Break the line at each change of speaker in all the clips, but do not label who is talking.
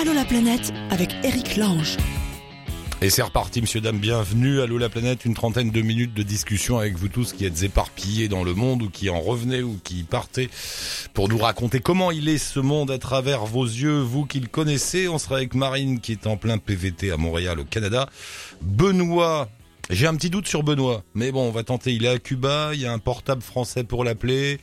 Allô la planète avec Eric Lange.
Et c'est reparti, monsieur, dame, bienvenue. Allô la planète, une trentaine de minutes de discussion avec vous tous qui êtes éparpillés dans le monde ou qui en revenez ou qui partez pour nous raconter comment il est ce monde à travers vos yeux, vous qui le connaissez. On sera avec Marine qui est en plein PVT à Montréal au Canada. Benoît j'ai un petit doute sur Benoît, mais bon, on va tenter. Il est à Cuba, il y a un portable français pour l'appeler.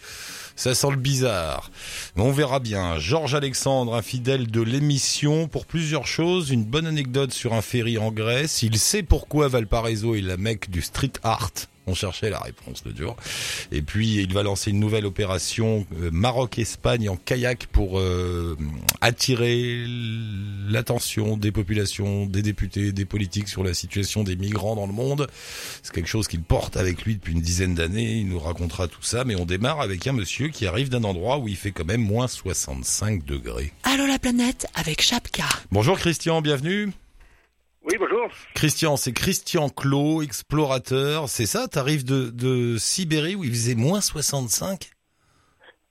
Ça sent le bizarre. Mais on verra bien. Georges Alexandre, un fidèle de l'émission, pour plusieurs choses. Une bonne anecdote sur un ferry en Grèce. Il sait pourquoi Valparaiso est la mecque du street art. On cherchait la réponse de jour. Et puis il va lancer une nouvelle opération euh, Maroc-Espagne en kayak pour euh, attirer l'attention des populations, des députés, des politiques sur la situation des migrants dans le monde. C'est quelque chose qu'il porte avec lui depuis une dizaine d'années. Il nous racontera tout ça. Mais on démarre avec un monsieur qui arrive d'un endroit où il fait quand même moins 65 degrés.
Allô la planète avec Chapka.
Bonjour Christian, bienvenue.
Oui, bonjour.
Christian, c'est Christian Clos, explorateur. C'est ça, t'arrives de, de Sibérie où il faisait moins 65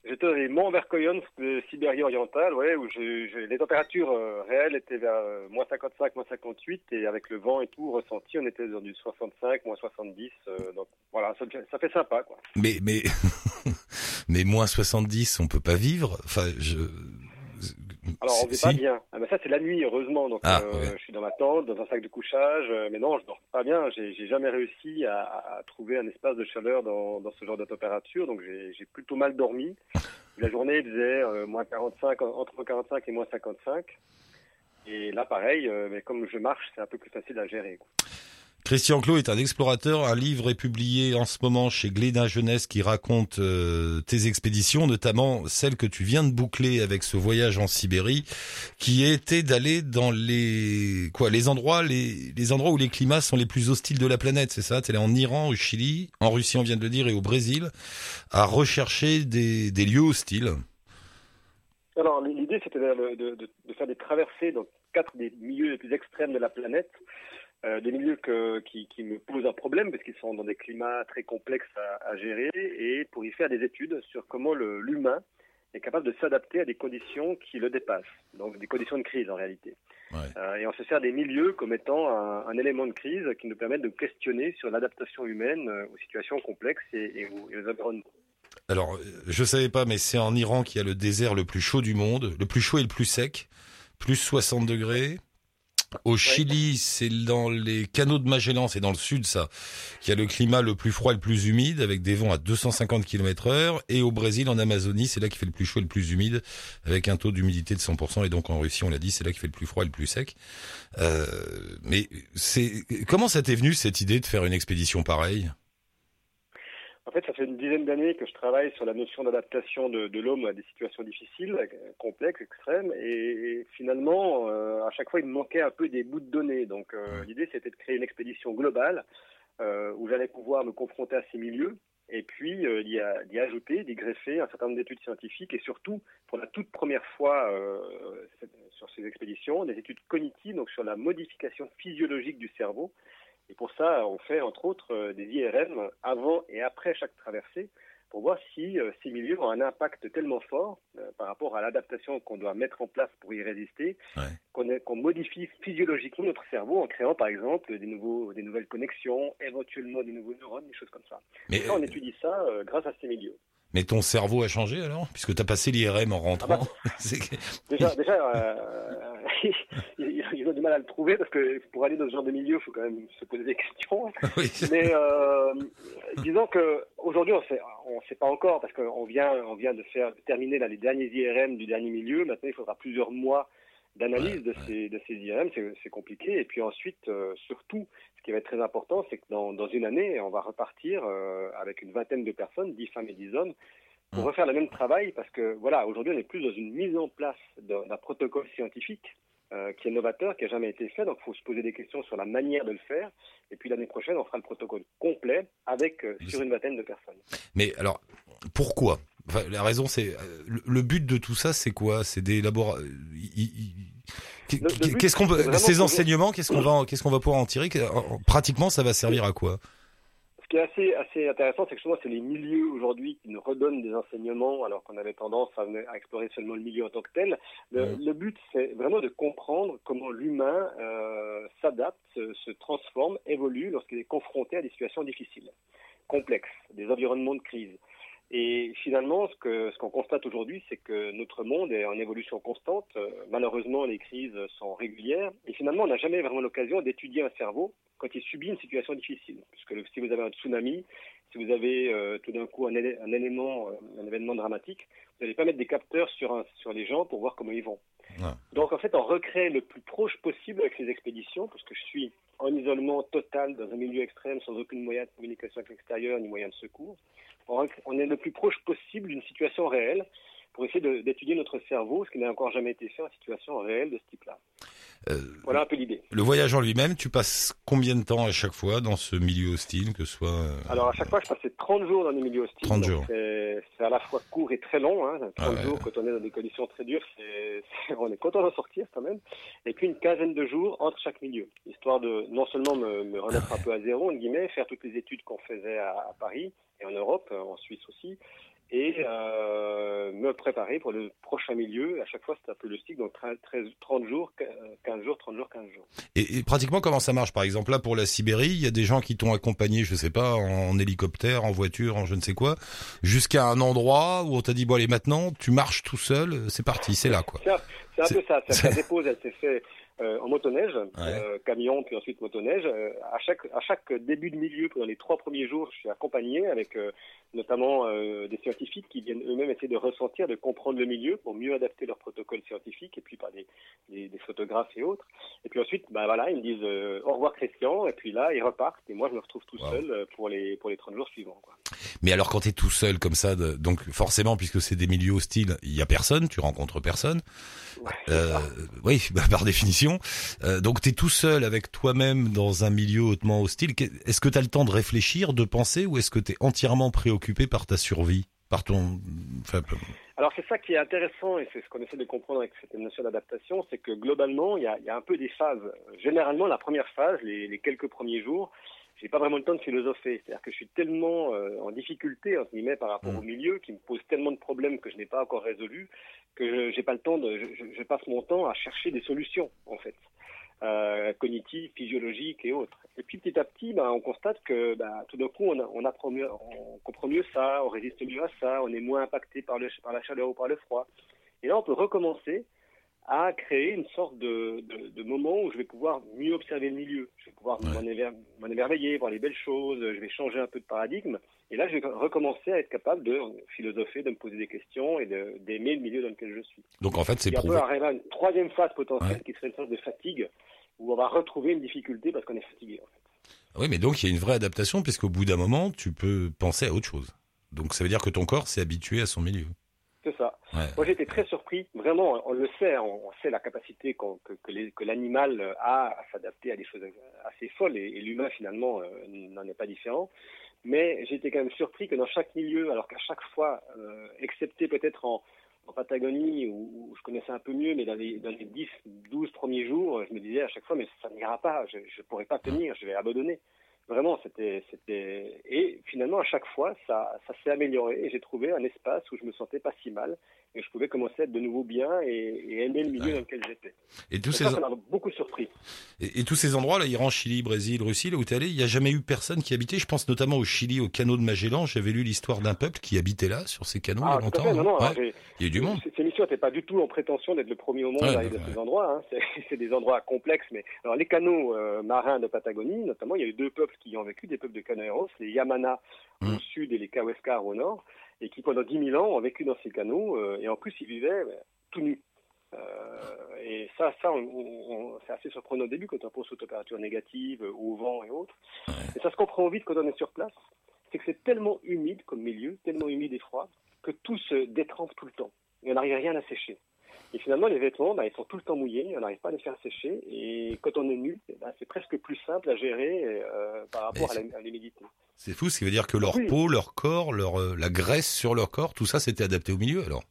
J'étais les monts Verkoyon de Sibérie orientale, ouais, où les températures euh, réelles étaient vers euh, moins 55, moins 58, et avec le vent et tout ressenti, on était dans du 65, moins 70. Euh, donc voilà, ça, ça, fait sympa, quoi.
Mais mais mais moins 70, on peut pas vivre. Enfin, je
alors on vit pas bien. Ah, ça c'est la nuit heureusement. Donc ah, euh, je suis dans ma tente, dans un sac de couchage, euh, mais non je dors pas bien. J'ai jamais réussi à, à, trouver un espace de chaleur dans, dans ce genre de température, donc j'ai plutôt mal dormi. La journée faisait euh, moins 45, entre 45 et moins 55. Et là pareil, mais comme je marche, c'est un peu plus facile à gérer. Quoi.
Christian Clot est un explorateur. Un livre est publié en ce moment chez Glénat Jeunesse qui raconte euh, tes expéditions, notamment celle que tu viens de boucler avec ce voyage en Sibérie, qui était d'aller dans les quoi les endroits les, les endroits où les climats sont les plus hostiles de la planète, c'est ça? Tu es en Iran, au Chili, en Russie on vient de le dire et au Brésil, à rechercher des, des lieux hostiles.
Alors l'idée c'était de, de, de, faire des traversées dans quatre des milieux les plus extrêmes de la planète euh, des milieux qui, me posent un problème parce qu'ils sont dans des climats très complexes à, gérer et pour y faire des études sur comment l'humain est capable de s'adapter à des conditions qui le dépassent, donc des conditions de crise en réalité. Euh, et on se sert des milieux comme étant un, élément de crise qui nous permet de questionner sur l'adaptation humaine euh, aux situations complexes et, aux, et aux environnements.
Alors, je savais pas, mais c'est en Iran qu'il y a le désert le plus chaud du monde, le plus chaud et le plus sec, plus 60 degrés. Au Chili, c'est dans les canaux de Magellan, c'est dans le sud ça, qu'il y a le climat le plus froid et le plus humide, avec des vents à 250 km heure. Et au Brésil, en Amazonie, c'est là qu'il fait le plus chaud et le plus humide, avec un taux d'humidité de 100%. Et donc en Russie, on l'a dit, c'est là qu'il fait le plus froid et le plus sec. Euh, mais c'est comment ça t'est venu cette idée de faire une expédition pareille?
En fait, ça fait une dizaine d'années que je travaille sur la notion d'adaptation de, l'homme à des situations difficiles, complexes, extrêmes, et, finalement, euh, à chaque fois, il me manquait un peu des bouts de données. Donc, euh, l'idée, c'était de créer une expédition globale euh, où j'allais pouvoir me confronter à ces milieux, et puis d'y ajouter, d'y greffer un certain nombre d'études scientifiques, et surtout, pour la toute première fois sur ces expéditions, des études cognitives, donc sur la modification physiologique du cerveau, et pour ça, on fait entre autres euh, des IRM avant et après chaque traversée pour voir si euh, ces milieux ont un impact tellement fort euh, par rapport à l'adaptation qu'on doit mettre en place pour y résister, qu'on modifie physiologiquement notre cerveau en créant par exemple des, nouveaux, des nouvelles connexions, éventuellement des nouveaux neurones, des choses comme ça. Mais on étudie ça grâce à ces milieux.
Mais ton cerveau a changé alors? Puisque tu as passé l'IRM en rentrant. Ah
bah, déjà, déjà ils ont du mal à le trouver parce que pour aller dans ce genre de milieu, il faut quand même se poser des questions. Mais euh, disons que aujourd'hui, on sait, on sait pas encore parce qu'on vient, on vient de faire terminer là, les derniers IRM du dernier milieu. Maintenant, il faudra plusieurs mois d'analyse de, Ces, de ces IRM, c'est compliqué. Et puis ensuite, euh, surtout, ce qui va être très important, c'est que dans, dans, une année, on va repartir euh, avec une vingtaine de personnes, 10 femmes et 10 hommes, pour refaire le même travail parce que voilà, aujourd'hui, on est plus dans une mise en place d'un protocole scientifique euh, qui est novateur, qui n'a jamais été fait. Donc, il faut se poser des questions sur la manière de le faire. Et puis, l'année prochaine, on fera le protocole complet avec sur une vingtaine de personnes.
Mais alors, pourquoi? La raison, c'est euh, le, but de tout ça, c'est quoi? C'est laboratoires. Qu'est-ce qu'on ces enseignements, qu'est-ce qu'on va, qu'est-ce qu'on va pouvoir en tirer? Pratiquement, ça va servir à quoi?
Ce qui est assez, assez intéressant, c'est que souvent, c'est les milieux aujourd'hui qui nous redonnent des enseignements, alors qu'on avait tendance à, à, explorer seulement le milieu en tant que tel. Le, le but, c'est vraiment de comprendre comment l'humain euh, s'adapte, se, se, transforme, évolue lorsqu'il est confronté à des situations difficiles, complexes, des environnements de crise. Et finalement, ce que ce qu'on constate aujourd'hui, c'est que notre monde est en évolution constante. Euh, malheureusement, les crises sont régulières. Et finalement, on n'a jamais vraiment l'occasion d'étudier un cerveau quand il subit une situation difficile. Puisque si vous avez un tsunami, si vous avez euh, tout d'un coup un, un élément, euh, un événement dramatique, vous n'allez pas mettre des capteurs sur, un, sur les gens pour voir comment ils vont. Ouais. Donc en fait, on recrée le plus proche possible avec ces expéditions, parce que je suis en isolement total dans un milieu extrême, sans aucune moyen de communication avec l'extérieur ni moyen de secours. On est le plus proche possible d'une situation réelle pour essayer d'étudier notre cerveau, ce qui n'a encore jamais été fait en situation réelle de ce type-là. Euh, voilà un peu l'idée.
Le voyage en lui-même, tu passes combien de temps à chaque fois dans ce milieu hostile, que soit euh...
Alors à chaque fois, je passais 30 jours dans des milieux hostiles.
30 jours.
C'est à la fois court et très long. Hein. 30 ah ouais. jours, quand on est dans des conditions très dures, est, on est content d'en sortir quand même. Et puis une quinzaine de jours entre chaque milieu, histoire de non seulement me, me remettre un peu à zéro, guillemets, faire toutes les études qu'on faisait à, à Paris et en Europe, en Suisse aussi, et euh, me préparer pour le prochain milieu. À chaque fois, c'est un peu le cycle, donc 13, 30 jours, 15 jours, 30 jours, 15 jours.
Et, et, pratiquement, comment ça marche? Par exemple, là, pour la Sibérie, il y a des gens qui t'ont accompagné, je sais pas, en hélicoptère, en voiture, en je ne sais quoi, jusqu'à un endroit où on t'a dit, bon, allez, maintenant, tu marches tout seul, c'est parti, c'est là, quoi.
C'est un peu ça. Ça, dépose, elle s'est fait euh, en motoneige, ouais. euh, camion, puis ensuite motoneige. Euh, à chaque à chaque début de milieu, pendant les trois premiers jours, je suis accompagné avec euh, notamment euh, des scientifiques qui viennent eux-mêmes essayer de ressentir, de comprendre le milieu pour mieux adapter leur protocole scientifique, et puis par des, des, des photographes et autres. Et puis ensuite, bah voilà, ils me disent euh, au revoir Christian, et puis là ils repartent, et moi je me retrouve tout wow. seul pour les pour les 30 jours suivants. Quoi.
Mais alors quand tu es tout seul comme ça, de, donc forcément puisque c'est des milieux hostiles, il y a personne, tu rencontres personne. Euh, oui, bah, par définition. Euh, donc tu es tout seul avec toi-même dans un milieu hautement hostile. Est-ce que tu as le temps de réfléchir, de penser, ou est-ce que tu es entièrement préoccupé par ta survie, par ton... Enfin,
alors c'est ça qui est intéressant et c'est ce qu'on essaie de comprendre avec cette notion d'adaptation, c'est que globalement il y, a, il y, a, un peu des phases. Généralement la première phase, les, les quelques premiers jours, j'ai pas vraiment le temps de philosopher. C'est-à-dire que je suis tellement euh, en difficulté, entre guillemets, par rapport mmh. au milieu, qui me pose tellement de problèmes que je n'ai pas encore résolus, que je n'ai pas le temps de, je, je, passe mon temps à chercher des solutions, en fait. Euh, cognitives, physiologiques et autres. Et puis petit à petit, ben, on constate que ben, tout d'un coup, on, on, apprend mieux, on comprend mieux ça, on résiste mieux à ça, on est moins impacté par, le, par la chaleur ou par le froid. Et là, on peut recommencer à créer une sorte de, de, de, moment où je vais pouvoir mieux observer le milieu. Je vais pouvoir ouais. m'en émerveiller, voir les belles choses, je vais changer un peu de paradigme. Et là, je vais recommencer à être capable de philosopher, de me poser des questions et d'aimer le milieu dans lequel je suis.
Donc en fait, c'est
prouvé. On peut arriver à une troisième phase potentielle ouais. qui serait une sorte de fatigue, où on va retrouver une difficulté parce qu'on est fatigué. En fait.
Oui, mais donc il y a une vraie adaptation, puisqu'au bout d'un moment, tu peux penser à autre chose. Donc ça veut dire que ton corps s'est habitué à son milieu.
Ouais. Moi, j'étais très surpris. Vraiment, on le sait, on sait la capacité qu que, l'animal a à s'adapter à des choses assez folles, et, l'humain, finalement, euh, n'en est pas différent. Mais j'étais quand même surpris que dans chaque milieu, alors qu'à chaque fois, euh, excepté peut-être en, Patagonie, où, je connaissais un peu mieux, mais dans les, dans les 10, 12 premiers jours, je me disais à chaque fois, mais ça n'ira pas, je ne pourrai pas tenir, je vais abandonner. Vraiment, c'était, c'était, et finalement, à chaque fois, ça, ça s'est amélioré et j'ai trouvé un espace où je me sentais pas si mal et je pouvais commencer à être de nouveau bien et, et aimer le milieu ouais. dans lequel j'étais.
Et tous
et
ces,
ça, ça m'a beaucoup surpris.
Et, et, tous ces endroits, là, Iran, Chili, Brésil, Russie, là où tu es allé, il n'y a jamais eu personne qui habitait. Je pense notamment au Chili, au canot de Magellan. J'avais lu l'histoire d'un peuple qui habitait là, sur ces canaux,
ah,
il y a longtemps.
Fait, non, non,
ouais. Il y a eu du monde.
Cette émission n'était pas du tout en prétention d'être le premier au monde à aller dans ces endroits. Hein. C'est des endroits complexes, mais alors les canaux euh, marins de Patagonie, notamment, il y a eu deux peuples qui y ont vécu, des peuples de canoeros, les Yamana mmh. au sud et les Kaweskar au nord, et qui pendant 10 000 ans ont vécu dans ces canaux, euh, et en plus ils vivaient ben, tout nus. Euh, et ça, ça c'est assez surprenant au début quand on pense aux températures négatives, au vent et autres. Et ça se comprend vite quand on est sur place, c'est que c'est tellement humide comme milieu, tellement humide et froid, que tout se détrempe tout le temps. Et on n'arrive rien à sécher. Et finalement, les vêtements, bah, ils sont tout le temps mouillés, on n'arrive pas à les faire sécher. Et quand on est nu, bah, c'est presque plus simple à gérer euh, par rapport à l'humidité.
C'est fou, ce qui veut dire que leur oui. peau, leur corps, leur, euh, la graisse sur leur corps, tout ça, c'était adapté au milieu alors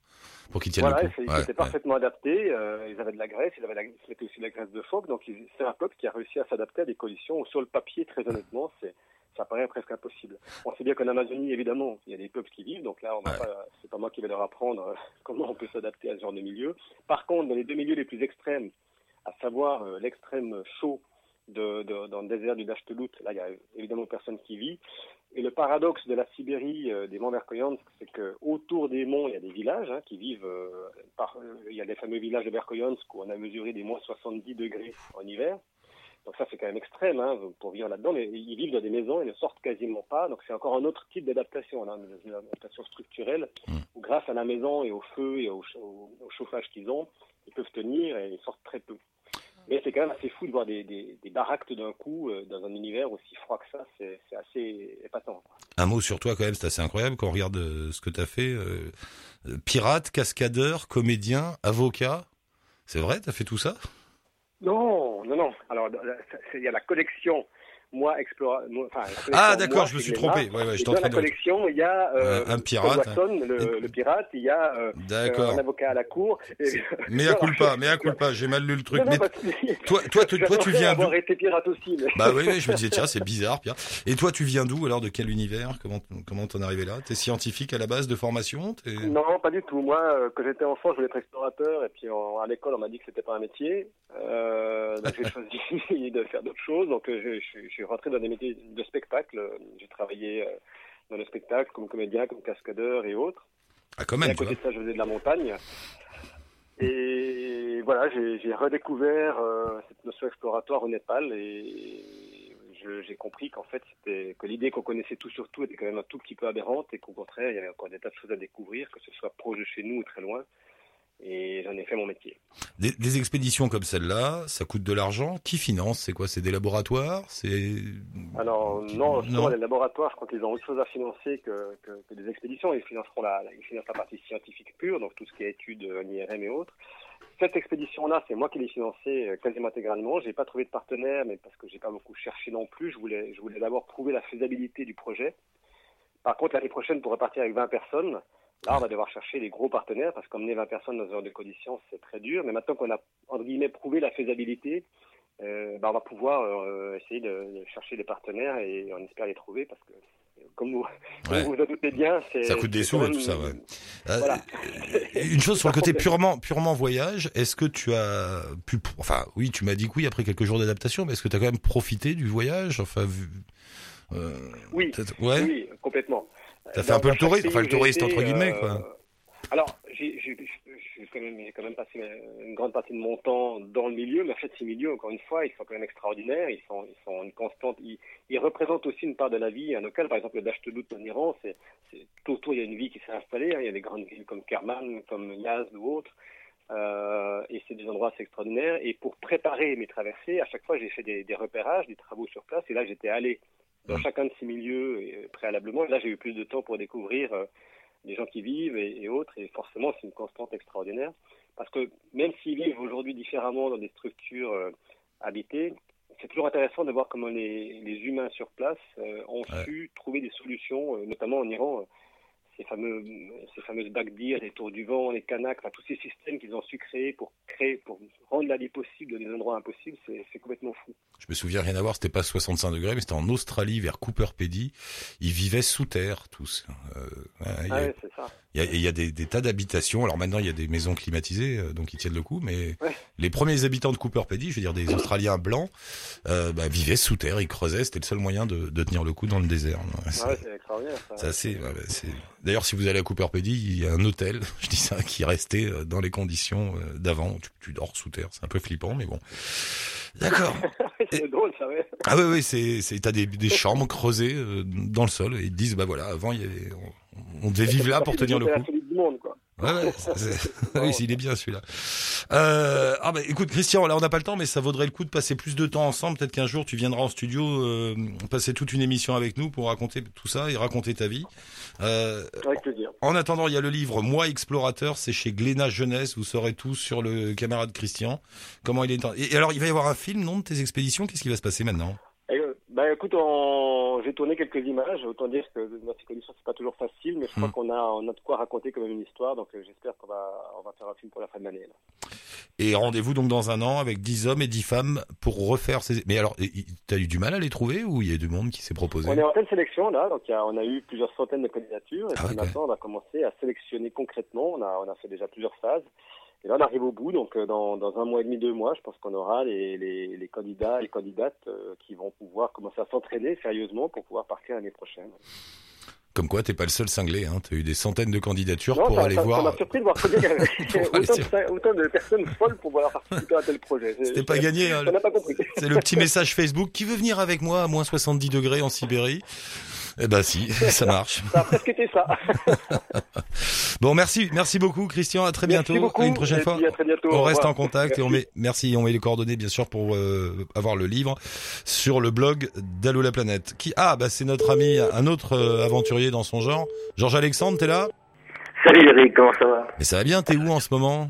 pour qu'ils tiennent
voilà,
le coup.
Ils étaient ouais, parfaitement adaptés. Euh, ils avaient de la graisse, ils, avaient la, ils aussi de la graisse de phoque. Donc c'est un peuple qui a réussi à s'adapter à des conditions où sur le papier, très honnêtement, c'est ça paraît presque impossible. On sait bien qu'en Amazonie, évidemment, il y a des peuples qui vivent, donc là, on
Ouais.
pas, c'est pas moi qui vais leur apprendre euh, comment on peut s'adapter à ce genre de milieu. Par contre, dans les deux milieux les plus extrêmes, à savoir euh, l'extrême chaud de, de- dans le désert du Dashtelut, là, il y a évidemment personne qui vit. Et le paradoxe de la Sibérie, euh, des monts Verkhoyansk, c'est que autour des monts, il y a des villages hein, qui vivent. euh, par, il y a les fameux villages de Verkhoyansk où on a mesuré des moins 70 degrés en hiver. Donc ça, c'est quand même extrême hein, pour vivre là-dedans. Mais ils vivent dans des maisons, ils ne sortent quasiment pas. Donc c'est encore un autre type d'adaptation, une adaptation structurelle,
Mm.
où grâce à la maison et au feu et au, ch- au- au chauffage qu'ils ont, ils peuvent tenir et ils sortent très peu. Mais c'est quand même assez fou de voir des, des, des baraques d'un coup euh, dans un univers aussi froid que ça. C'est c'est assez épatant.
Un mot sur toi quand même, c'est assez incroyable quand on regarde euh, ce que tu as fait. euh, pirate, cascadeur, comédien, avocat. C'est vrai, t'as fait tout ça?
Non, non, non. Alors, c'est- il y a la collection. Moi, explora... enfin,
Ah d'accord, je me suis trompé. Ouais, ouais,
dans la collection, il y a euh,
Un- pirate,
Paul Watson, le, le pirate, il y a euh,
D'accord.
un avocat à la cour. Et-
Mais à culpa, mais à culpa, j'ai mal lu le truc.
Non, non,
Mais
que-
toi, toi, tu- toi, tu viens d'où
été pirate aussi. Mais...
Bah oui, oui, je me disais tiens, c'est bizarre, Pierre. Et toi, tu viens d'où alors De quel univers? Comment comment t'en es arrivé là? T'es scientifique à la base de formation?
Non, pas du tout. Moi, euh, quand j'étais enfant, je voulais être explorateur, et puis en- à l'école, on m'a dit que c'était pas un métier. Euh, donc j'ai choisi de faire d'autres choses. Donc euh, je, je suis rentré dans des métiers de spectacle. J'ai travaillé euh, dans le spectacle comme comédien, comme cascadeur et autres.
Ah quand
Et à
même,
côté de ça, je faisais de la montagne. Et voilà, j'ai redécouvert euh, cette notion exploratoire au Népal et j'ai compris qu'en fait, c'était que l'idée qu'on connaissait tout sur tout était quand même un tout petit peu aberrante et qu'au contraire, il y avait encore des tas de choses à découvrir, que ce soit proche de chez nous ou très loin. Et j'en ai fait mon métier.
Des, des expéditions comme celle-là, ça coûte de l'argent. Qui finance C'est quoi C'est des laboratoires C'est
Alors non, les laboratoires, je crois qu'ils ont autre chose à financer que, que, que des expéditions. Ils financeront la, la- ils financent la partie scientifique pure, donc tout ce qui est études en IRM et autres. Cette expédition-là, c'est moi qui l'ai financée euh, quasiment intégralement. J'ai pas trouvé de partenaire, mais parce que j'ai pas beaucoup cherché non plus. Je voulais, je voulais d'abord prouver la faisabilité du projet. Par contre, l'année prochaine, pour repartir avec 20 personnes, là, on va devoir chercher des gros partenaires parce qu'emmener 20 personnes dans ce genre de conditions, c'est très dur. Mais maintenant qu'on a, entre guillemets, prouvé la faisabilité, euh, bah, on va pouvoir euh, essayer de, de chercher des partenaires et on espère les trouver parce que, euh, comme vous,
Ouais.
vous vous en doutez bien, c'est.
Ça coûte des sous,
quand
tout ça, ouais. Euh,
Voilà.
Une chose sur le côté purement purement voyage, est-ce que tu as pu enfin oui, tu m'as dit que oui après quelques jours d'adaptation, mais est-ce que tu as quand même profité du voyage Enfin vu euh,
Oui,
ouais.
oui, complètement. Euh,
fait un peu le touriste, enfin, le touriste,
été,
entre guillemets,
euh,
quoi.
Alors, j'ai quand, même- j'ai quand même passé une grande partie de mon temps dans le milieu, mais en fait, ces milieux, encore une fois, ils sont quand même extraordinaires, ils sont, ils sont une constante, ils, ils représentent aussi une part de la vie locale. Par exemple, le Dashtelut en Iran, c'est c'est- tout autour, il y a une vie qui s'est installée, hein. il y a des grandes villes comme Kerman, comme Yazd ou autres, euh, et c'est des endroits assez extraordinaires. Et pour préparer mes traversées, à chaque fois, j'ai fait des, des repérages, des travaux sur place, et là, j'étais allé dans
Mhm.
chacun de ces milieux euh, préalablement. Et là, j'ai eu plus de temps pour découvrir euh, les gens qui vivent et, et autres. Et forcément, c'est une constante extraordinaire. Parce que même s'ils vivent aujourd'hui différemment dans des structures euh, habitées, c'est toujours intéressant de voir comment les, les humains sur place euh, ont
Ouais.
su trouver des solutions, notamment en Iran. Ces, fameux, ces fameuses bagdir, les tours du vent, les canaques, enfin, tous ces systèmes qu'ils ont su créer pour créer, pour rendre la vie possible dans des endroits impossibles, c'est complètement fou.
Je me souviens rien à voir, c'était pas 65 degrés, mais c'était en Australie vers Cooper Pedy. Ils vivaient sous terre tous. Euh, ouais,
Ah ouais, c'est ça.
Il y a, il y a des, des tas d'habitations. Alors maintenant, il y a des maisons climatisées, euh, donc ils tiennent le coup. Mais
Ouais.
les premiers habitants de Cooper Pedy, je veux dire des Australiens blancs, euh, bah, vivaient sous terre, ils creusaient. C'était le seul moyen de, de tenir le coup dans le désert. C'est-
ouais, extraordinaire. Ça.
c'est ouais, c'est- D'ailleurs, si vous allez à Cooper Pedy, il y a un hôtel, je dis ça, qui restait euh, dans les conditions euh, d'avant. Tu, tu dors sous terre, c'est un peu flippant, mais bon. D'accord.
c'est drôle, ça, ouais.
Ah oui, oui, c'est, t'as des, des chambres creusées dans le sol et ils disent, bah voilà, avant, il y avait, on, devait vivre là pour tenir le coup.
du monde, quoi.
Ouais, ouais, oui, il est bien celui-là. Euh, ah bah écoute Christian, là on n'a pas le temps, mais ça vaudrait le coup de passer plus de temps ensemble. Peut-être qu'un jour tu viendras en studio, euh, passer toute une émission avec nous pour raconter tout ça et raconter ta vie. Euh,
Avec plaisir.
en attendant, il y a le livre Moi explorateur, c'est chez Glénat Jeunesse. Vous saurez tout sur le camarade Christian, comment il est. Et, et alors il va y avoir un film, non, de tes expéditions? Qu'est-ce qui va se passer maintenant?
Euh, Bah écoute, on... j'ai tourné quelques images. Autant dire que dans ces conditions, c'est pas toujours facile, mais je crois
Hmm.
qu'on a, on a de quoi raconter quand même une histoire. Donc euh, j'espère qu'on va, on va faire un film pour la fin de l'année.
Et rendez-vous donc dans un an avec 10 hommes et 10 femmes pour refaire ces... Mais alors, t'as eu du mal à les trouver ou il y a du monde qui s'est proposé?
On est en pleine sélection là, donc il y a- on a eu plusieurs centaines de candidatures. Et
Ah ouais,
maintenant, on va commencer à sélectionner concrètement. On a, on a fait déjà plusieurs phases. Et là, on arrive au bout. Donc euh, dans, dans un mois et demi, deux mois, je pense qu'on aura les, les, les candidats et candidates euh, qui vont pouvoir commencer à s'entraîner sérieusement pour pouvoir partir l'année prochaine.
Comme quoi, t'es pas le seul cinglé, hein. T'as eu des centaines de candidatures
Non,
pour
ça,
aller
ça- ça
voir.
m'a surpris de voir combien il y avait
Pour aller
autant, de, autant de personnes folles pour vouloir participer à tel projet.
C'était pas gagné, hein.
On n'a pas compris.
C'est le petit message Facebook qui veut venir avec moi à moins 70 degrés en Sibérie? Eh ben si, ça marche.
Ça a presque été ça.
Bon, merci, merci beaucoup, Christian. À très
Merci
bientôt.
beaucoup.
À une prochaine fois.
à très bientôt.
On reste
revoir.
en contact et on met, merci, on met les coordonnées bien sûr pour euh, avoir le livre sur le blog d'Allo la planète. Qui, ah, bah c'est notre ami, un autre euh, aventurier dans son genre. Georges Alexandre, t'es là?
Salut Eric, comment ça va?
Mais ça va bien, t'es où en ce moment?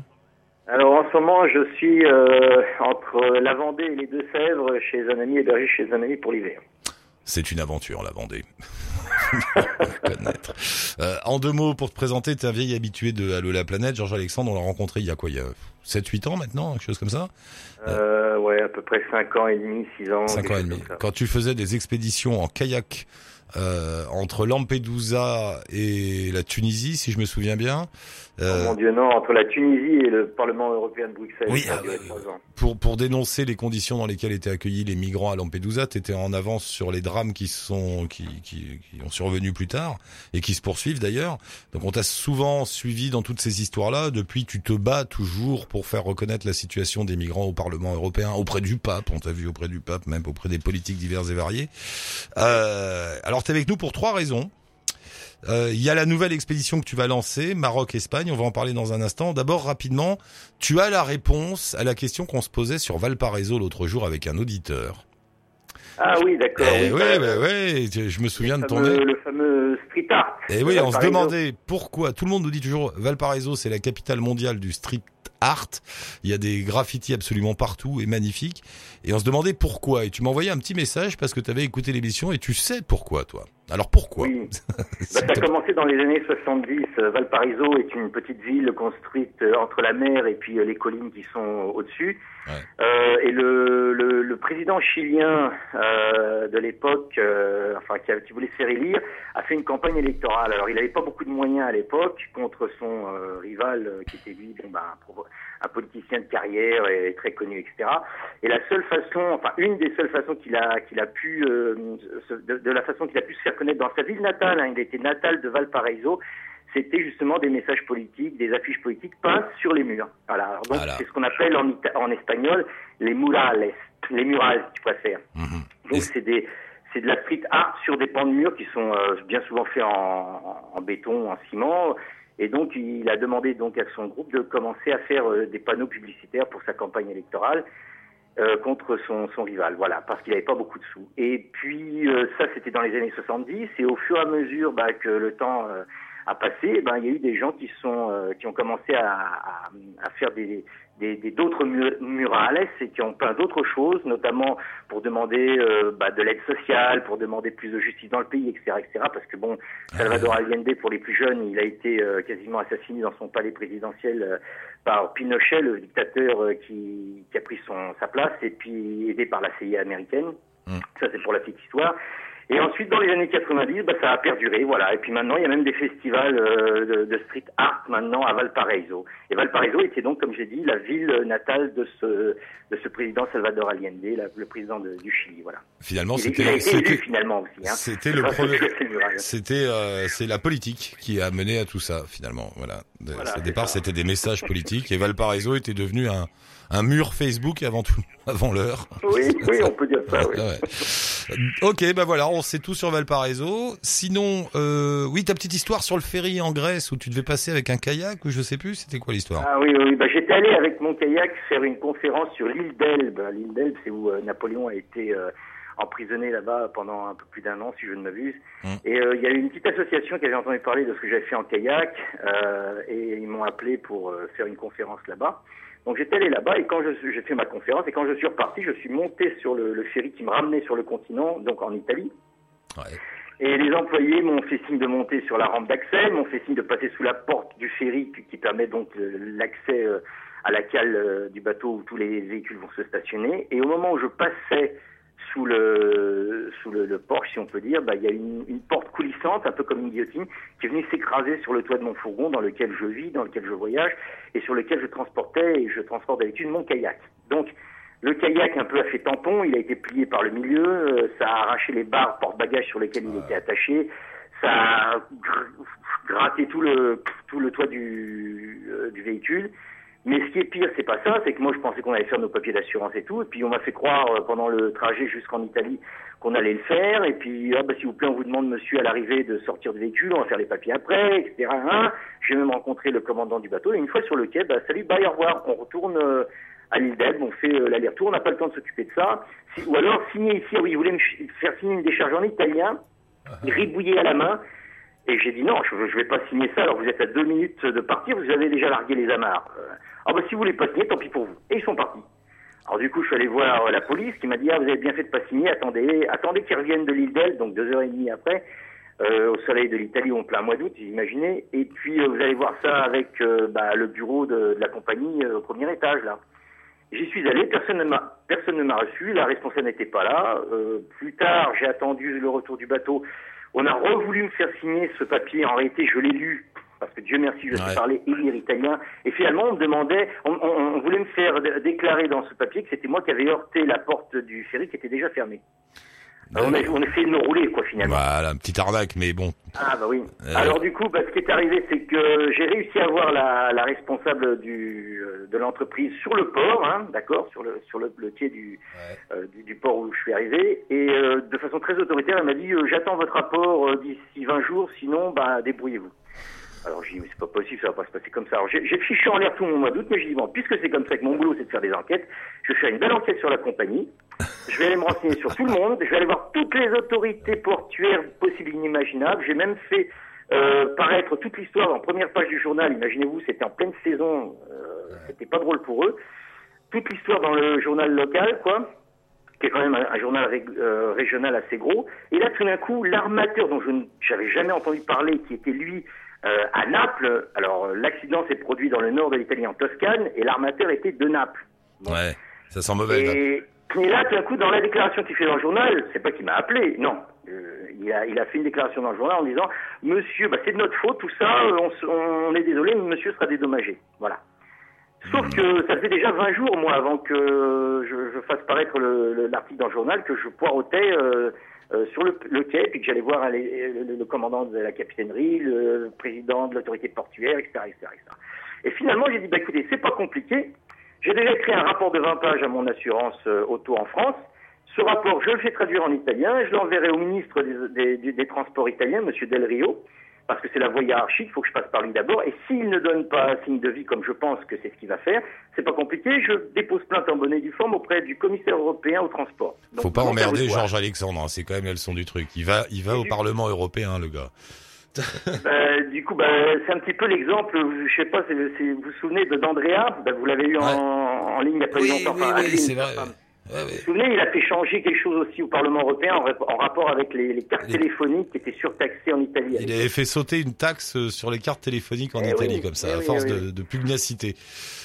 Alors en ce moment, je suis euh, entre la Vendée et les Deux-Sèvres chez un ami hébergé chez un ami pour l'hiver.
C'est une aventure, la Vendée. Connaître. Euh, en deux mots, pour te présenter, t'es un vieil habitué de Allo la planète. Georges Alexandre, on l'a rencontré il y a quoi? Il y a 7-8 ans maintenant, quelque chose comme ça?
Euh, ouais, à peu près 5 ans et demi, 6 ans.
5
quelque
ans et demi. Quand tu faisais des expéditions en kayak euh, entre Lampedusa et la Tunisie, si je me souviens bien,
Oh
euh,
mon Dieu, non, entre la Tunisie et le Parlement européen de Bruxelles,
Oui, ah
duré
oui,
3 ans.
pour, pour dénoncer les conditions dans lesquelles étaient accueillis les migrants à Lampedusa, tu étais en avance sur les drames qui sont qui, qui, qui ont survenu plus tard et qui se poursuivent d'ailleurs. Donc on t'a souvent suivi dans toutes ces histoires-là. Depuis, tu te bats toujours pour faire reconnaître la situation des migrants au Parlement européen, auprès du pape. On t'a vu auprès du pape, même auprès des politiques diverses et variées. Euh, alors tu es avec nous pour trois raisons. Euh, Il y a la nouvelle expédition que tu vas lancer, Maroc-Espagne, on va en parler dans un instant. D'abord, rapidement, tu as la réponse à la question qu'on se posait sur Valparaiso l'autre jour avec un auditeur.
Ah oui, d'accord.
Eh
oui,
ouais,
bah,
ouais, ouais, je me souviens de ton
fameux, le fameux street art.
Et oui, on se demandait pourquoi. Tout le monde nous dit toujours Valparaiso, c'est la capitale mondiale du street art. Il y a des graffitis absolument partout et magnifiques. Et on se demandait pourquoi. Et tu m'as envoyé un petit message parce que tu avais écouté l'émission et tu sais pourquoi, toi. Alors pourquoi
Oui. Bah, ça a commencé dans les années 70. Euh, Valparaiso est une petite ville construite euh, entre la mer et puis euh, les collines qui sont au-dessus.
Ouais.
Euh, et le, le, le président chilien euh, de l'époque, euh, enfin qui, a- qui voulait se faire élire, a fait une campagne électorale. Alors il n'avait pas beaucoup de moyens à l'époque contre son rival qui était lui, bon, bah, un, politicien de carrière et très connu, etc. Et la seule façon, enfin une des seules façons qu'il a qu'il a pu euh, se- de, de la façon qu'il a pu se faire connaître dans sa ville natale, hein, il était natal de Valparaiso, c'était justement des messages politiques, des affiches politiques peintes sur les murs. Voilà. Alors donc
Voilà.
c'est ce qu'on appelle en, espagnol les murales, les murales si tu préfères.
Mhm.
Donc c'est des c'est de la street art sur des pans de murs qui sont euh, bien souvent faits en, en béton, en ciment. Et donc il a demandé donc à son groupe de commencer à faire euh, des panneaux publicitaires pour sa campagne électorale euh, contre son, son rival, voilà, parce qu'il n'avait pas beaucoup de sous. Et puis euh, ça c'était dans les années 70 et au fur et à mesure bah, que le temps euh, a passé, ben il y a eu des gens qui sont euh, qui ont commencé à, à, à faire des des d'autres mu- murales et qui ont peint d'autres choses, notamment pour demander euh, bah, de l'aide sociale, pour demander plus de justice dans le pays, etc., etc. Parce que bon, Salvador Allende, pour les plus jeunes, il a été euh, quasiment assassiné dans son palais présidentiel euh, par Pinochet, le dictateur euh, qui, qui a pris son, sa place, et puis aidé par la CIA américaine.
Mm.
Ça, c'est pour la petite histoire. Et ensuite, dans les années 90, bah, ça a perduré, voilà. Et puis maintenant, il y a même des festivals euh, de, de street art maintenant à Valparaiso. Et Valparaiso était donc, comme j'ai dit, la ville natale de ce, de ce président Salvador Allende, la- le président de- du Chili, voilà.
Finalement, c'était
finalement aussi. Hein.
c'était le premier. C'était euh, c'est la politique qui a mené à tout ça finalement. Voilà.
Voilà,
au départ, c'était des messages politiques et Valparaiso était devenu un un mur Facebook avant tout avant l'heure.
Oui, oui, on peut dire ça, oui.
Ouais. Ok, bah voilà, on sait tout sur Valparaiso. Sinon, euh, oui, ta petite histoire sur le ferry en Grèce où tu devais passer avec un kayak ou je sais plus, c'était quoi l'histoire?
Ah oui, oui, oui. Bah, j'étais allé avec mon kayak faire une conférence sur l'île d'Elbe. L'île d'Elbe, c'est où euh, Napoléon a été euh, emprisonné là-bas pendant un peu plus d'un an, si je ne m'abuse.
Mm.
Et euh, il y a eu une petite association qui avait entendu parler de ce que j'avais fait en kayak, euh, et ils m'ont appelé pour euh, faire une conférence là-bas. Donc j'étais allé là-bas et quand j'ai fait ma conférence et quand je suis reparti, je suis monté sur le, le ferry qui me ramenait sur le continent, donc en Italie.
Ouais.
Et les employés m'ont fait signe de monter sur la rampe d'accès, m'ont fait signe de passer sous la porte du ferry qui, qui permet donc l'accès à la cale du bateau où tous les véhicules vont se stationner. Et au moment où je passais sous le sous le, le porche, si on peut dire, bah, il y a une, une porte coulissante, un peu comme une guillotine, qui est venue s'écraser sur le toit de mon fourgon dans lequel je vis, dans lequel je voyage, et sur lequel je transportais et je transporte d'habitude mon kayak. Donc le kayak un peu a fait tampon, il a été plié par le milieu, euh, ça a arraché les barres porte-bagages sur lesquelles il était attaché, ça a gr- gratté tout le tout le toit du, euh, du véhicule. Mais ce qui est pire, c'est pas ça, c'est que moi je pensais qu'on allait faire nos papiers d'assurance et tout, et puis on m'a fait croire euh, pendant le trajet jusqu'en Italie qu'on allait le faire, et puis ah bah s'il vous plaît, on vous demande monsieur à l'arrivée de sortir du véhicule, on va faire les papiers après, etc. hein. J'ai même rencontré le commandant du bateau, et une fois sur le quai, bah salut, bye, au revoir, on retourne euh, à l'île d'Elbe, on fait euh, l'aller-retour, on n'a pas le temps de s'occuper de ça. Si- ou alors signer ici, ah oui, il voulait me faire signer une décharge en italien, ribouillé à la main, et j'ai dit non, je ne vais pas signer ça. Alors vous êtes à deux minutes de partir, vous avez déjà largué les amarres. Euh, ah bah si vous voulez pas signer, tant pis pour vous. Et ils sont partis. Alors du coup, je suis allé voir euh, la police qui m'a dit ah vous avez bien fait de pas signer. Attendez, attendez qu'ils reviennent de l'île d'Elbe, donc deux heures et demie après, euh, au soleil de l'Italie en plein mois d'août, vous imaginez. Et puis euh, vous allez voir ça avec euh, bah, le bureau de, de la compagnie euh, au premier étage là. J'y suis allé, personne ne m'a personne ne m'a reçu, la responsable n'était pas là. Plus tard, j'ai attendu le retour du bateau. On a revoulu me faire signer ce papier. En réalité, je l'ai lu parce que Dieu merci, je sais
Ouais.
parler et lire italien. Et finalement, on me demandait, on, on- on voulait me faire dé- déclarer dans ce papier que c'était moi qui avais heurté la porte du ferry qui était déjà fermée. Alors, on, a, on a essayé de me rouler, quoi, finalement.
Voilà, une petite arnaque, mais bon.
Ah bah oui.
Euh.
Alors du coup, bah, ce qui est arrivé, c'est que j'ai réussi à voir la, la responsable du, euh, de l'entreprise sur le port, hein, d'accord, sur le sur le, le quai du, euh, du du port où je suis arrivé, et euh, de façon très autoritaire, elle m'a dit euh, j'attends votre rapport euh, d'ici 20 jours, sinon bah débrouillez-vous. Alors j'ai dit mais c'est pas possible, ça va pas se passer comme ça. Alors j'ai j'ai fiché en l'air tout mon mois d'août, mais j'ai dit bon puisque c'est comme ça que mon boulot c'est de faire des enquêtes, je faire une belle enquête sur la compagnie. Je vais aller me renseigner sur tout le monde. Je vais aller voir toutes les autorités portuaires possibles et inimaginables. J'ai même fait euh, paraître toute l'histoire en première page du journal. Imaginez-vous, c'était en pleine saison. Euh, c'était pas drôle pour eux. Toute l'histoire dans le journal local, quoi qui est quand même un, un journal euh, régional assez gros. Et là, tout d'un coup, l'armateur dont je n'avais jamais entendu parler, qui était lui euh, à Naples, alors l'accident s'est produit dans le nord de l'Italie, en Toscane, et l'armateur était de Naples.
Ouais, ça sent mauvais.
Et, et là, tout d'un coup, dans la déclaration qu'il fait dans le journal, c'est pas qu'il m'a appelé, non. Euh, il, a, il a fait une déclaration dans le journal en disant Monsieur, bah, c'est de notre faute, tout ça, euh, on, on est désolé, mais monsieur sera dédommagé. Voilà. Sauf que ça faisait déjà 20 jours, moi, avant que je, je fasse paraître le- le- l'article dans le journal, que je poireautais euh, euh, sur le, le quai, puis que j'allais voir le, le commandant de la capitainerie, le président de l'autorité portuaire, etc., etc., etc. Et finalement, j'ai dit, bah, écoutez, c'est pas compliqué. J'ai déjà écrit un rapport de 20 pages à mon assurance euh, auto en France. Ce rapport, je le fais traduire en italien, je l'enverrai au ministre des, des- des- des Transports italien, Monsieur Del Rio, parce que c'est la voie hiérarchique, il faut que je passe par lui d'abord. Et s'il ne donne pas signe de vie, comme je pense que c'est ce qu'il va faire, c'est pas compliqué, je dépose plainte en bonne et due forme auprès du commissaire européen au transport. Donc,
Faut pas emmerder. Georges Alexandre, hein, c'est quand même la leçon du truc. Il va, il va au
du-
Parlement européen, le gars.
Euh, du coup, bah, c'est un petit peu l'exemple, je sais pas si, vous vous souvenez de d'Andrea, bah, vous l'avez eu
Ouais.
en ligne il y a pas longtemps. enfin, Adeline,
c'est vrai. Ouais.
Vous vous souvenez, il a fait changer quelque chose aussi au Parlement européen en, rap- en rapport avec les, les cartes
Les-
téléphoniques qui étaient surtaxées en Italie.
Il avait fait sauter une taxe euh, sur les cartes téléphoniques en
Eh
Italie,
oui,
comme ça,
eh
à
oui,
force
eh
de, de pugnacité.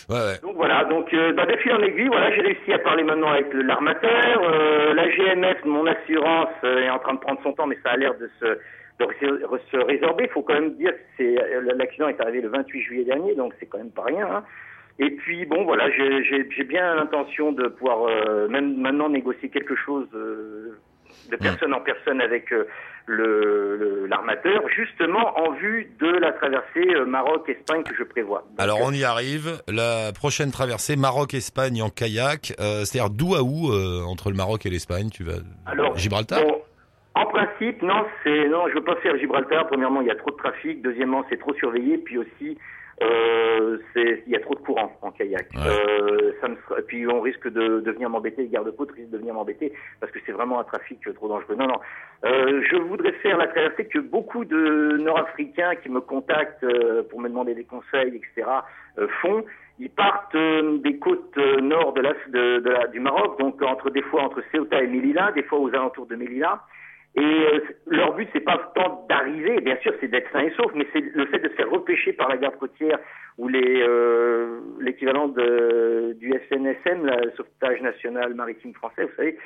Ouais, ouais.
Donc voilà, donc euh, bah, de fil en aiguille, voilà, j'ai réussi à parler maintenant avec l'armateur. Euh, la GMF, mon assurance, euh, est en train de prendre son temps, mais ça a l'air de se de se, se résorber. Il faut quand même dire que l'accident est arrivé le 28 juillet dernier, donc c'est quand même pas rien. hein. Et puis bon, voilà, j'ai- bien l'intention de pouvoir euh, même maintenant négocier quelque chose euh, de personne en personne avec euh, le l'armateur, justement en vue de la traversée Maroc-Espagne que je prévois. Donc,
Alors on y arrive. La prochaine traversée Maroc-Espagne en kayak, c'est-à-dire d'où à où entre le Maroc et l'Espagne Tu vas
Alors,
Gibraltar?
bon, en principe, non, c'est non, je veux pas faire Gibraltar. Premièrement, il y a trop de trafic. Deuxièmement, c'est trop surveillé. Puis aussi, euh, il y a trop de courant en kayak.
Ouais.
Euh, ça me puis on risque de, de venir m'embêter, les gardes-côtes risquent de venir m'embêter parce que c'est vraiment un trafic euh, trop dangereux. Non, non. Euh, je voudrais faire la traversée que beaucoup de Nord-Africains qui me contactent euh, pour me demander des conseils, etc., euh, font. Ils partent euh, des côtes nord de la, de, de la- du Maroc, donc entre des fois entre Ceuta et Melilla, des fois aux alentours de Melilla. Et euh, leur but, c'est pas tant d'arriver, bien sûr, c'est d'être sain et sauf, mais c'est le fait de se faire repêcher par la garde côtière ou les euh, l'équivalent de du SNSM, le sauvetage national maritime français, vous savez,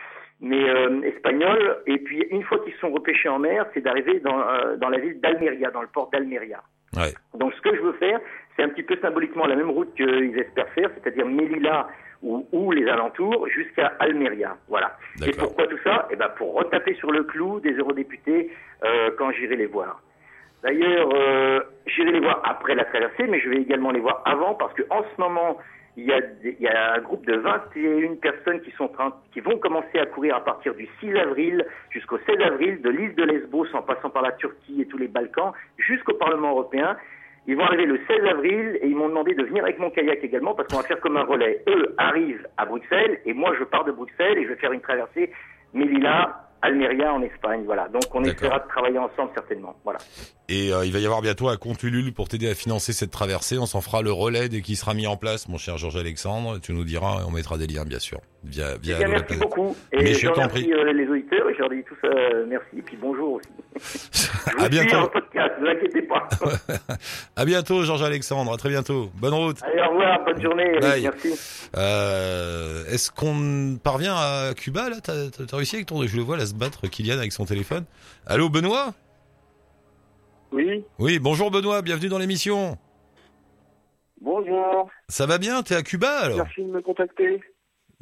mais euh, espagnol. Et puis une fois qu'ils sont repêchés en mer, c'est d'arriver dans euh, dans la ville d'Almeria, dans le port d'Almeria.
Ouais.
Donc ce que je veux faire, c'est un petit peu symboliquement la même route qu'ils espèrent faire, c'est-à-dire Melilla ou, ou les alentours jusqu'à Almeria. Voilà. Et pourquoi tout ça? Eh ben pour retaper sur le clou des eurodéputés euh, quand j'irai les voir. D'ailleurs, euh, j'irai les voir après la traversée, mais je vais également les voir avant parce que en ce moment, il y a, des- il y a un groupe de 21 personnes qui sont qui vont commencer à courir à partir du 6 avril jusqu'au 16 avril de l'île de Lesbos en passant par la Turquie et tous les Balkans jusqu'au Parlement européen. Ils vont arriver le 16 avril et ils m'ont demandé de venir avec mon kayak également parce qu'on va faire comme un relais. Eux arrivent à Bruxelles et moi je pars de Bruxelles et je vais faire une traversée Melilla, Almeria en Espagne. Voilà. Donc on essaiera de travailler ensemble certainement. Voilà.
Et euh, il va y avoir bientôt un compte Ulule pour t'aider à financer cette traversée. On s'en fera le relais dès qu'il sera mis en place, mon cher Georges Alexandre. Tu nous diras et on mettra des liens, bien sûr. Via, via
Eh bien, merci beaucoup.
Mais
Et
je
je
t'en prie.
euh, les auditeurs et je leur dis tous euh, merci. Et puis bonjour aussi. Je
à bientôt.
podcast, ne vous inquiétez pas.
À bientôt, Georges Alexandre. À très bientôt. Bonne route.
Allez, au revoir, bonne journée.
Bye.
Merci.
Euh, Est-ce qu'on parvient à Cuba là? T'as réussi avec ton Je le vois là se battre Kylian avec son téléphone. Allô Benoît?
Oui,
Oui, bonjour Benoît, bienvenue dans l'émission.
bonjour,
Ça va bien T'es à Cuba alors
merci de me contacter.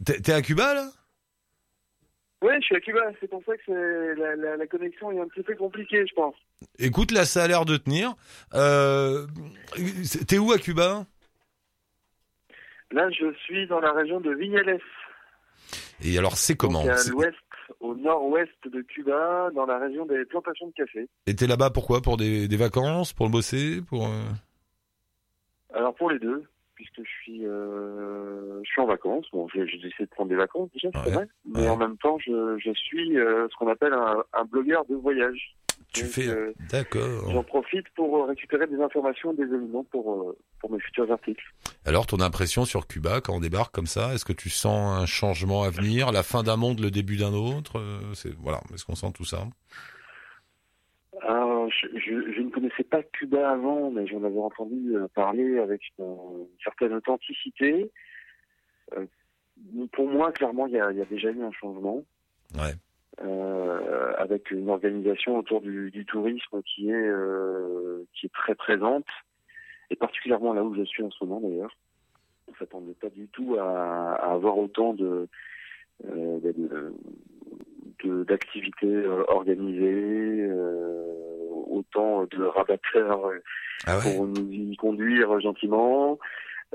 T'es t'es à Cuba là?
Oui, je suis à Cuba, c'est pour ça que c'est- la, la, la connexion est un petit peu compliquée, je pense.
Écoute, là ça a l'air de tenir. Euh, T'es où à Cuba?
Là, je suis dans la région de Vignales,
Et alors c'est comment?
Donc à
C'est-
l'ouest, au nord-ouest de Cuba, dans la région des plantations de café.
Et t'es là-bas pourquoi Pour des, des vacances? Pour bosser? Pour euh,
Alors pour les deux, puisque je suis, euh, je suis en vacances. Bon, j'ai essayé de prendre des vacances déjà, c'est
Ouais.
vrai. Mais
Ouais.
en même temps, je, je suis euh, ce qu'on appelle un, un blogueur de voyage.
Tu
Donc,
fais
euh,
D'accord.
J'en profite pour récupérer des informations, des éléments pour pour mes futurs articles.
Alors ton impression sur Cuba quand on débarque comme ça Est-ce que tu sens un changement à venir La fin d'un monde, le début d'un autre C'est voilà. Est-ce qu'on sent tout ça?
Je, je, je ne connaissais pas Cuba avant, mais j'en avais entendu euh, parler avec une, une certaine authenticité. Euh, pour moi, clairement, il y a, il y a déjà eu un changement.
Ouais.
euh, avec une organisation autour du, du tourisme qui est euh, qui est très présente et particulièrement là où je suis en ce moment d'ailleurs. On s'attendait pas du tout à, à avoir autant de d'activités organisées, autant de rabatteurs euh,
Ah ouais.
pour nous y conduire gentiment.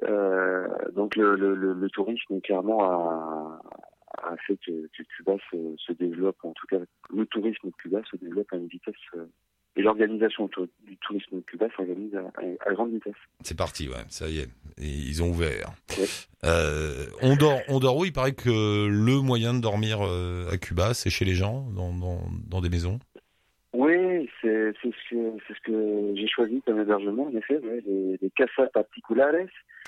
Euh, donc le, le, le, tourisme clairement a, a fait que, que Cuba se, se développe, en tout cas le tourisme de Cuba se développe à une vitesse euh, et l'organisation du tourisme de Cuba s'organise à, grande vitesse.
C'est parti, ouais, ça y est. Ils ont ouvert.
Ouais.
Euh, on dort, on dort où? Il paraît que le moyen de dormir à Cuba, c'est chez les gens, dans, dans, dans des maisons.
Oui, c'est ce ce que j'ai choisi comme hébergement en effet, ouais, les, les casas particulares.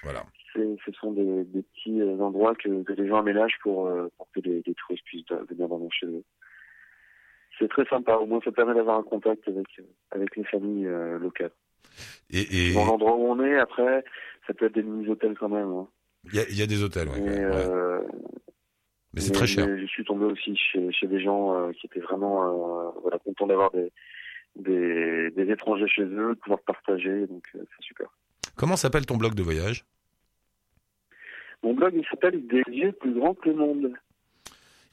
Voilà.
Ce sont des, des petits euh, endroits que, que les gens aménagent pour, euh, pour que les, les touristes puissent venir dormir chez eux. C'est très sympa, au moins ça permet d'avoir un contact avec, euh, avec les familles euh, locales.
Et et
Dans l'endroit où on est, après, ça peut être des mini-hôtels quand même. hein.
il y a, il y a des hôtels, quand
Mais,
c'est très cher.
je suis tombé aussi chez, chez des gens euh, qui étaient vraiment euh, voilà, contents d'avoir des, des, des étrangers chez eux, de pouvoir partager, donc euh, c'est super.
Comment s'appelle ton blog de voyage?
Mon blog, il s'appelle Des yeux plus grands que le monde.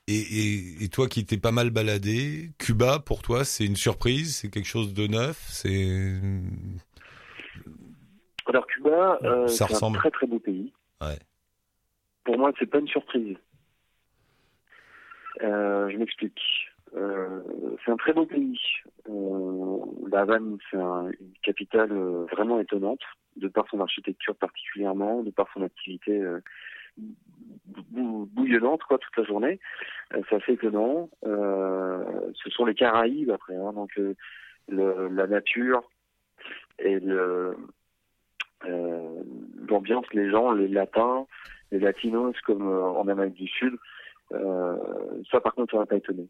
et, et, et toi qui t'es pas mal baladé, Cuba pour toi c'est une surprise, c'est quelque chose de neuf, c'est
Alors Cuba, euh, c'est un très très beau pays.
Ouais.
Pour moi, c'est pas une surprise. Euh, je m'explique. Euh, c'est un très beau pays. Euh, la Havane, c'est un- une capitale euh, vraiment étonnante. de par son architecture particulièrement, de par son activité euh, bouillonnante quoi toute la journée. Euh, c'est assez étonnant. Euh, ce sont les Caraïbes après, hein, donc euh, le, la nature et le l'ambiance, les gens, les latins, les latinos comme en Amérique du Sud. ça par contre, ça m'a pas étonné.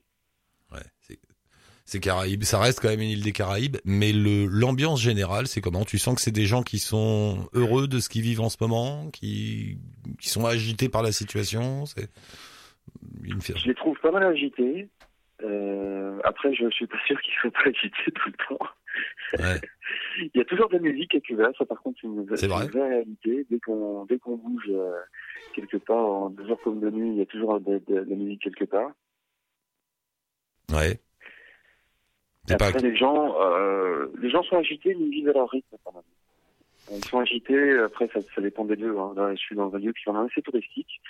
C'est Caraïbes, ça reste quand même une île des Caraïbes, mais le l'ambiance générale, c'est comment? Tu sens que c'est des gens qui sont heureux de ce qu'ils vivent en ce moment, qui qui sont agités par la situation? C'est
une Je les trouve pas mal agités. Euh, après, je suis pas sûr qu'ils soient pas agités tout le temps. Ouais. il y a toujours de la musique à Cuba, ça par contre c'est une, vraie réalité. Dès qu'on dès qu'on bouge euh, quelque part, en deux heures comme de nuit, il y a toujours de, de, de la musique quelque part.
Ouais.
Après, les gens, euh, les gens sont agités, mais ils vivent à leur rythme quand même. Ils sont agités, après ça, ça dépend des lieux. Hein. Là, je suis dans un lieu qui est assez touristique.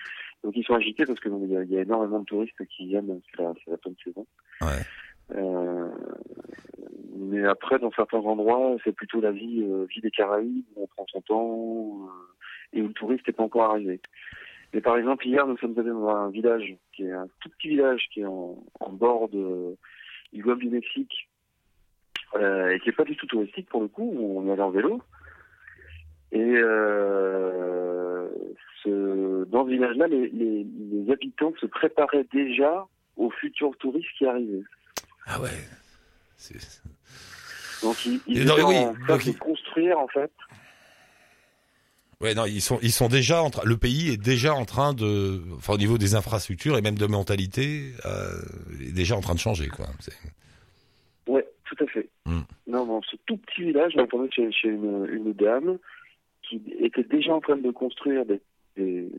Donc ils sont agités parce que il y, a, y, a énormément de touristes qui viennent, c'est la, la pleine saison.
Ouais.
Euh, mais après, dans certains endroits, c'est plutôt la vie, euh, vie des Caraïbes, où on prend son temps euh, et où le touriste n'est pas encore arrivé. Mais par exemple, hier, nous sommes allés dans un village qui est un tout petit village qui est en, en bord de Iguape du Mexique, et qui est pas du tout touristique pour le coup, où on est allé en vélo. Et euh, ce, dans ce village-là, les, les, les, habitants se préparaient déjà aux futurs touristes qui arrivaient.
Ah ouais.
Donc ils, ils non, oui, en train de construire en fait.
Ouais, non, ils sont, ils sont déjà en train. Le pays est déjà en train de, enfin, au niveau des infrastructures et même de mentalité, euh, est déjà en train de changer, quoi.
Ouais,
Mm.
Non, dans ce tout petit village, j'entendais chez, chez une, une, dame qui était déjà en train de construire des, des,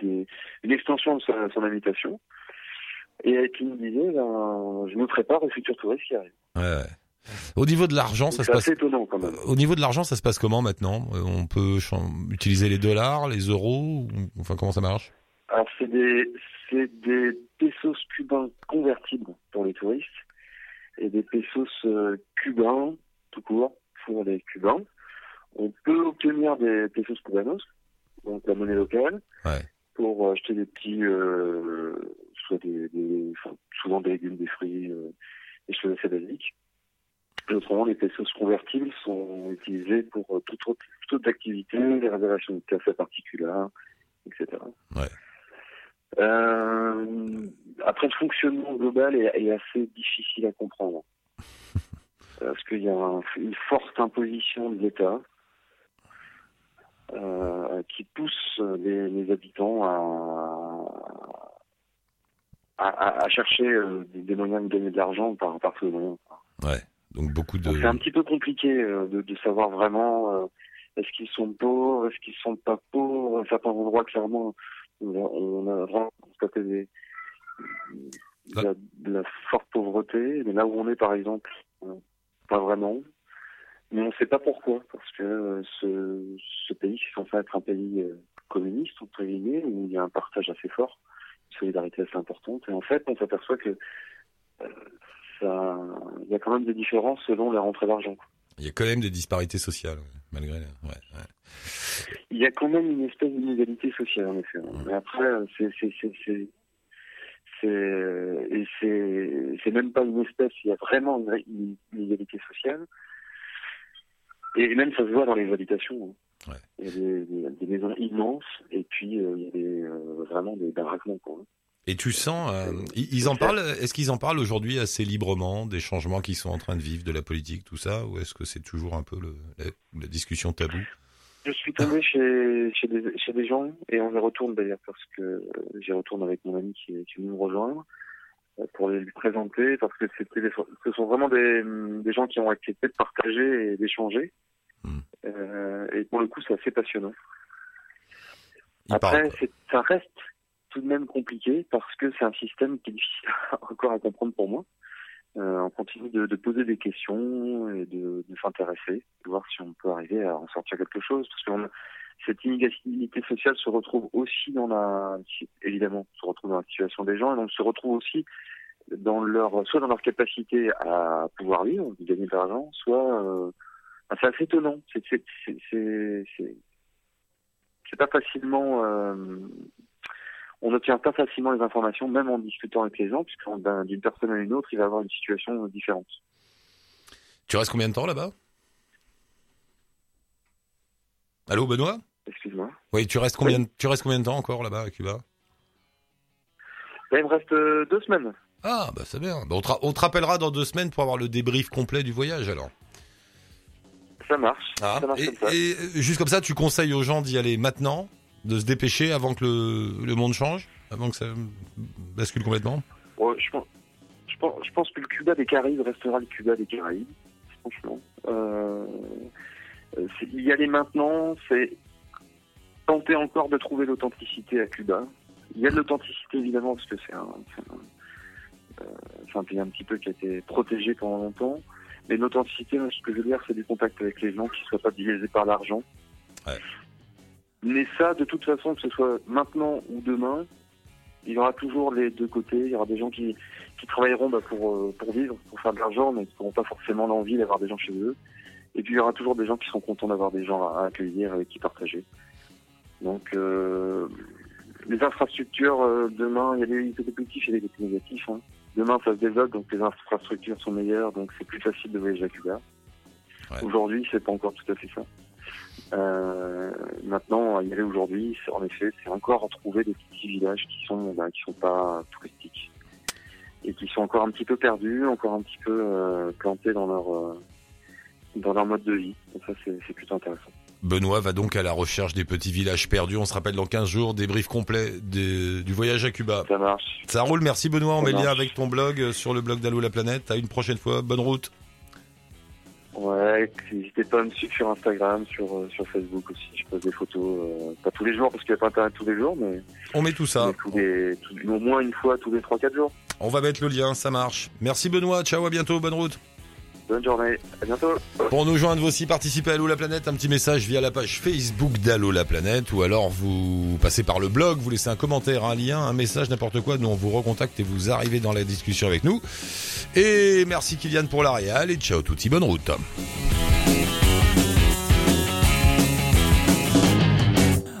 des une extension de sa, son habitation et qui me disait, ben, je me prépare aux futurs touristes qui arrivent.
Ouais. ouais. Au niveau de l'argent, ça se passe.
Étonnant, quand même.
Au niveau de l'argent, ça se passe comment maintenant euh, On peut utiliser les dollars, les euros, enfin comment ça marche
Alors c'est des des pesos cubains convertibles pour les touristes et des pesos euh, cubains tout court pour les cubains. On peut obtenir des pesos cubanos, donc la monnaie locale,
ouais.
pour acheter des petits, euh, soit des, des enfin, souvent des légumes, des fruits, euh, des choses assez basiques. Autrement, les pesos convertibles sont utilisés pour euh, toute autre, toute activité, les réservations de café particulières, etc.
Ouais.
Euh, après, le fonctionnement global est, est assez difficile à comprendre. parce qu'il y a un, une forte imposition de l'État euh, qui pousse les, les habitants à, à, à chercher euh, des moyens de gagner de l'argent par, par tous les moyens.
Ouais. Donc beaucoup de.
C'est un petit peu compliqué euh, de, de, savoir vraiment euh, est-ce qu'ils sont pauvres, est-ce qu'ils sont pas pauvres. Certains endroits, clairement, on a, vraiment constaté de, la, forte pauvreté. Mais là où on est, par exemple, euh, pas vraiment. Mais on ne sait pas pourquoi, parce que euh, ce, pays, c'est censé être un pays euh, communiste, entre guillemets, où il y a un partage assez fort, une solidarité assez importante. Et en fait, on s'aperçoit que y a quand même des différences selon les rentrées d'argent.
Il y a quand même des disparités sociales, malgré. Ouais.
Il y a quand même une espèce d'inégalité sociale, en effet. Mais après, c'est c'est c'est c'est et c'est c'est même pas une espèce. Il y a vraiment une, inégalité sociale. Et même ça se voit dans les habitations.
Ouais.
Il y a des, des, des maisons immenses et puis euh, il y a des, euh, vraiment des baraquements. Quoi.
Et tu sens, euh, ils en parlent. Est-ce qu'ils en parlent aujourd'hui assez librement des changements qu'ils sont en train de vivre, de la politique, tout ça, ou est-ce que c'est toujours un peu le, la, la, discussion taboue?
Je suis tombé chez chez des, chez des gens et on y retourne d'ailleurs parce que j'y retourne avec mon ami qui, qui est venu me rejoindre pour les lui présenter parce que c'était ce sont vraiment des, des gens qui ont accepté de partager et d'échanger
hmm.
euh, et pour le coup c'est assez passionnant.
Il
Après, ça reste tout de même compliqué parce que c'est un système qui est difficile encore à comprendre pour moi. Euh, on continue de, de, poser des questions et de, de s'intéresser, de voir si on peut arriver à en sortir quelque chose. Parce que cette inégalité sociale se retrouve aussi dans la, évidemment, se retrouve dans la situation des gens et donc se retrouve aussi dans leur, soit dans leur capacité à pouvoir vivre, gagner de l'argent, soit euh, c'est assez étonnant. C'est c'est c'est- c'est pas facilement. euh, on n'obtient pas facilement les informations, même en discutant avec les gens, puisque d'un- d'une personne à une autre, il va avoir une situation différente.
Tu restes combien de temps là-bas? Allô Benoît?
Excuse-moi.
Oui, tu restes combien, tu restes combien de temps encore là-bas à Cuba?
Là, il me reste euh, deux semaines.
Ah, bah c'est bien. Bah, on, te, ra- on te rappellera dans deux semaines pour avoir le débrief complet du voyage alors.
Ça marche.
Ah,
ça marche
et,
comme ça.
et, euh, juste comme ça, tu conseilles aux gens d'y aller maintenant, de se dépêcher avant que le, le monde change, avant que ça bascule complètement
Ouais, je, pense, je, pense, je pense que le Cuba des Caraïbes restera le Cuba des Caraïbes, franchement. Euh, y aller maintenant, c'est tenter encore de trouver l'authenticité à Cuba. Il y a de l'authenticité évidemment parce que c'est un, euh, un pays un petit peu qui a été protégé pendant longtemps. Mais l'authenticité, ce que je veux dire, c'est du contact avec les gens qui ne soient pas biaisés par l'argent.
Ouais.
Mais ça, de toute façon, que ce soit maintenant ou demain, il y aura toujours les deux côtés. Il y aura des gens qui, qui travailleront bah, pour, euh, pour vivre, pour faire de l'argent, mais qui n'auront pas forcément l'envie d'avoir des gens chez eux. Et puis il y aura toujours des gens qui sont contents d'avoir des gens à, à accueillir, avec qui partager. Donc euh, les infrastructures, euh, demain, il y a des côtés positifs et des côtés négatifs. hein. Demain, ça se développe, donc les infrastructures sont meilleures, donc c'est plus facile de voyager à Cuba.
Ouais.
Aujourd'hui, c'est pas encore tout à fait ça. Euh, maintenant, y aller aujourd'hui, en effet, c'est encore retrouver des petits villages qui sont, ben, qui sont pas touristiques et qui sont encore un petit peu perdus, encore un petit peu euh, plantés dans leur euh, dans leur mode de vie. Donc ça, c'est plutôt intéressant.
Benoît va donc à la recherche des petits villages perdus. On se rappelle dans 15 jours, débrief complet des- du voyage à Cuba.
Ça marche.
Ça roule, merci Benoît. On
Ça
met le lien avec ton blog euh, sur le blog d'Allo la planète. À une prochaine fois. Bonne route.
Ouais, n'hésitez pas à me suivre sur Instagram, sur euh, sur Facebook aussi. Je pose des photos, euh, pas tous les jours parce qu'il n'y a pas internet tous les jours, mais,
On met tout ça.
tous les, tous- au moins une fois tous les 3-4 jours.
On va mettre le lien, ça marche. Merci Benoît. Ciao, à bientôt. Bonne route.
Bonne journée, à bientôt.
Pour nous joindre, vous aussi participez à Allo la planète, un petit message via la page Facebook d'Allo la planète ou alors vous passez par le blog, vous laissez un commentaire, un lien, un message, n'importe quoi. Nous on vous recontacte et vous arrivez dans la discussion avec nous. Et merci Kylian pour la réal et ciao touti, bonne route.